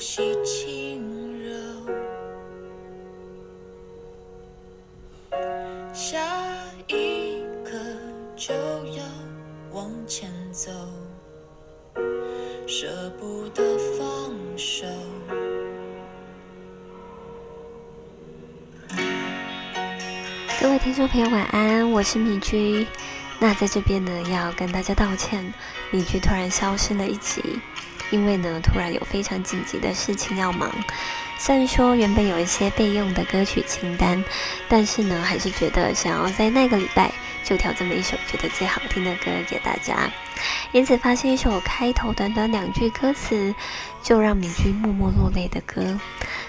吸轻柔。下一刻就要往前走，舍不得放手。各位听众朋友，晚安，我是米居。那在这边呢，要跟大家道歉，米居突然消失了一集。因为呢，突然有非常紧急的事情要忙。虽然说原本有一些备用的歌曲清单，但是呢，还是觉得想要在那个礼拜就挑这么一首觉得最好听的歌给大家。因此，发现一首开头短短两句歌词就让米君默默落泪的歌，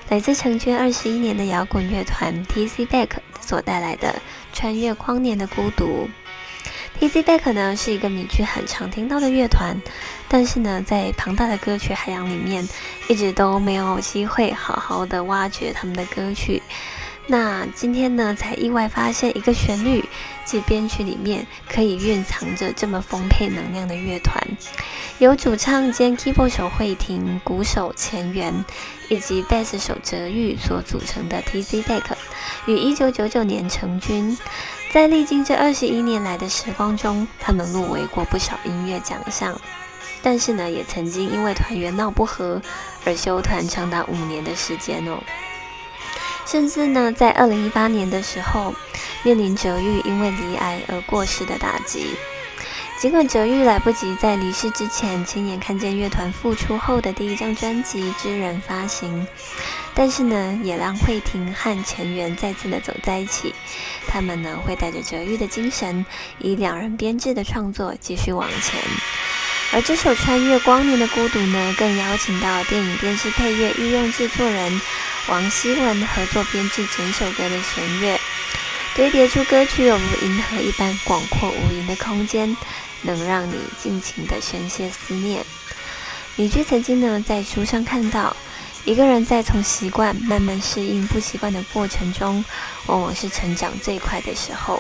来自成军二十一年的摇滚乐团 T.C. Back 所带来的《穿越光年的孤独》。T.C. Back 呢是一个米居很常听到的乐团，但是呢，在庞大的歌曲海洋里面，一直都没有机会好好的挖掘他们的歌曲。那今天呢，才意外发现一个旋律及编曲里面可以蕴藏着这么丰沛能量的乐团，由主唱兼 keyboard 手慧婷、鼓手前原以及贝斯手哲玉所组成的 T.C. Back，于一九九九年成军。在历经这二十一年来的时光中，他们入围过不少音乐奖项，但是呢，也曾经因为团员闹不和而休团长达五年的时间哦。甚至呢，在二零一八年的时候，面临哲玉因为离癌而过世的打击。尽管哲玉来不及在离世之前亲眼看见乐团复出后的第一张专辑《知人》发行。但是呢，也让慧婷和成员再次的走在一起。他们呢，会带着哲玉的精神，以两人编制的创作继续往前。而这首《穿越光年的孤独》呢，更邀请到电影电视配乐御用制作人王希文合作编制整首歌的弦乐，堆叠出歌曲有如银河一般广阔无垠的空间，能让你尽情的宣泄思念。米居曾经呢，在书上看到。一个人在从习惯慢慢适应不习惯的过程中，往往是成长最快的时候。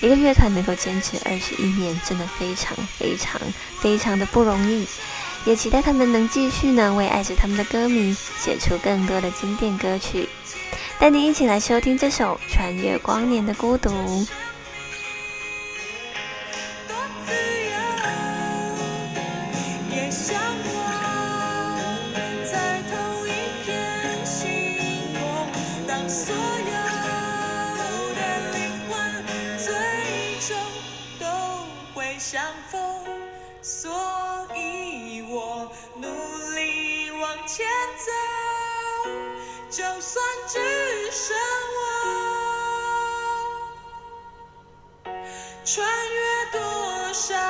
一个乐团能够坚持二十一年，真的非常非常非常的不容易。也期待他们能继续呢，为爱着他们的歌迷写出更多的经典歌曲。带你一起来收听这首《穿越光年的孤独》。相逢，所前走，就算只剩我，穿越多少。